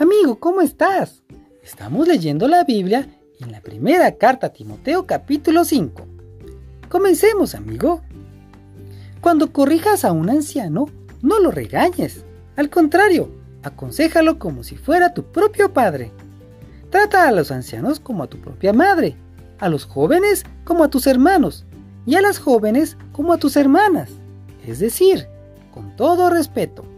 Amigo, ¿cómo estás? Estamos leyendo la Biblia en la primera carta a Timoteo capítulo 5. Comencemos, amigo. Cuando corrijas a un anciano, no lo regañes. Al contrario, aconsejalo como si fuera tu propio padre. Trata a los ancianos como a tu propia madre, a los jóvenes como a tus hermanos y a las jóvenes como a tus hermanas. Es decir, con todo respeto.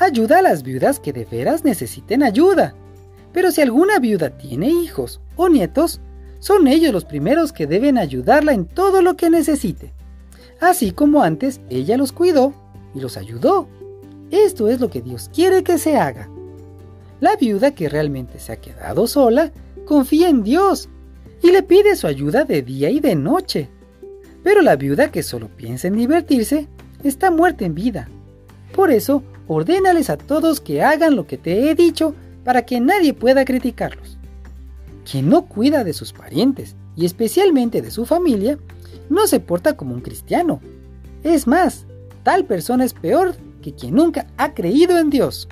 Ayuda a las viudas que de veras necesiten ayuda. Pero si alguna viuda tiene hijos o nietos, son ellos los primeros que deben ayudarla en todo lo que necesite. Así como antes ella los cuidó y los ayudó. Esto es lo que Dios quiere que se haga. La viuda que realmente se ha quedado sola confía en Dios y le pide su ayuda de día y de noche. Pero la viuda que solo piensa en divertirse está muerta en vida. Por eso, ordénales a todos que hagan lo que te he dicho para que nadie pueda criticarlos. Quien no cuida de sus parientes y especialmente de su familia, no se porta como un cristiano. Es más, tal persona es peor que quien nunca ha creído en Dios.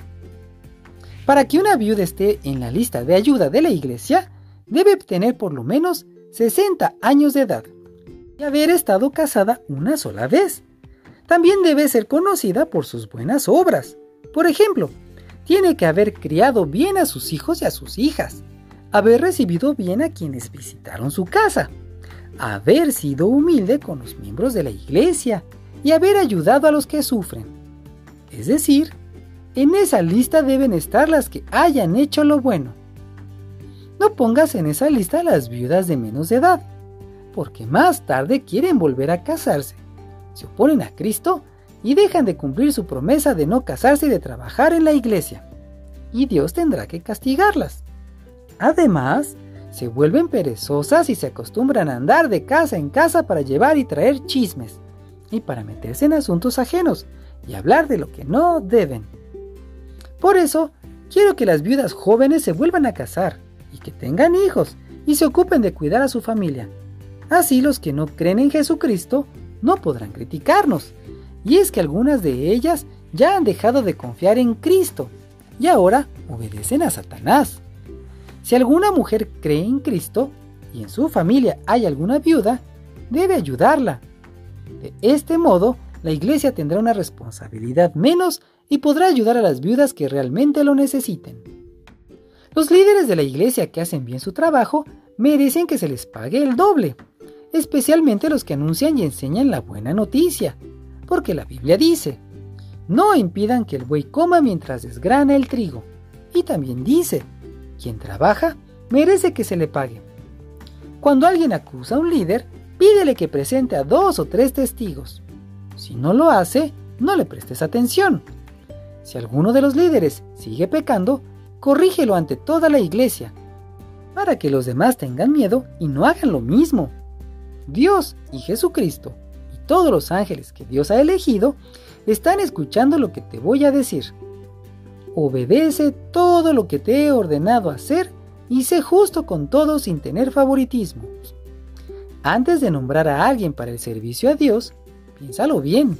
Para que una viuda esté en la lista de ayuda de la iglesia, debe tener por lo menos 60 años de edad y haber estado casada una sola vez también debe ser conocida por sus buenas obras. Por ejemplo, tiene que haber criado bien a sus hijos y a sus hijas, haber recibido bien a quienes visitaron su casa, haber sido humilde con los miembros de la iglesia y haber ayudado a los que sufren. Es decir, en esa lista deben estar las que hayan hecho lo bueno. No pongas en esa lista a las viudas de menos edad, porque más tarde quieren volver a casarse se oponen a Cristo y dejan de cumplir su promesa de no casarse y de trabajar en la iglesia. Y Dios tendrá que castigarlas. Además, se vuelven perezosas y se acostumbran a andar de casa en casa para llevar y traer chismes, y para meterse en asuntos ajenos y hablar de lo que no deben. Por eso, quiero que las viudas jóvenes se vuelvan a casar y que tengan hijos y se ocupen de cuidar a su familia. Así los que no creen en Jesucristo no podrán criticarnos. Y es que algunas de ellas ya han dejado de confiar en Cristo y ahora obedecen a Satanás. Si alguna mujer cree en Cristo y en su familia hay alguna viuda, debe ayudarla. De este modo, la iglesia tendrá una responsabilidad menos y podrá ayudar a las viudas que realmente lo necesiten. Los líderes de la iglesia que hacen bien su trabajo merecen que se les pague el doble especialmente los que anuncian y enseñan la buena noticia, porque la Biblia dice, no impidan que el buey coma mientras desgrana el trigo. Y también dice, quien trabaja merece que se le pague. Cuando alguien acusa a un líder, pídele que presente a dos o tres testigos. Si no lo hace, no le prestes atención. Si alguno de los líderes sigue pecando, corrígelo ante toda la iglesia, para que los demás tengan miedo y no hagan lo mismo. Dios y Jesucristo y todos los ángeles que Dios ha elegido están escuchando lo que te voy a decir. Obedece todo lo que te he ordenado hacer y sé justo con todo sin tener favoritismo. Antes de nombrar a alguien para el servicio a Dios, piénsalo bien,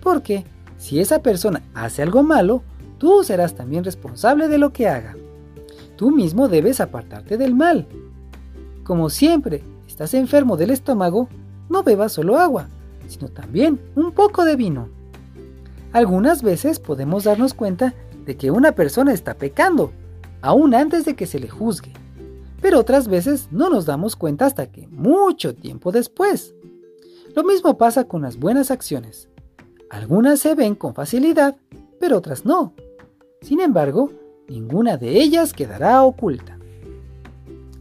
porque si esa persona hace algo malo, tú serás también responsable de lo que haga. Tú mismo debes apartarte del mal. Como siempre, estás enfermo del estómago, no bebas solo agua, sino también un poco de vino. Algunas veces podemos darnos cuenta de que una persona está pecando, aún antes de que se le juzgue, pero otras veces no nos damos cuenta hasta que mucho tiempo después. Lo mismo pasa con las buenas acciones. Algunas se ven con facilidad, pero otras no. Sin embargo, ninguna de ellas quedará oculta.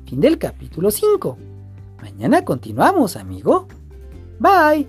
Fin del capítulo 5. Mañana continuamos, amigo. Bye.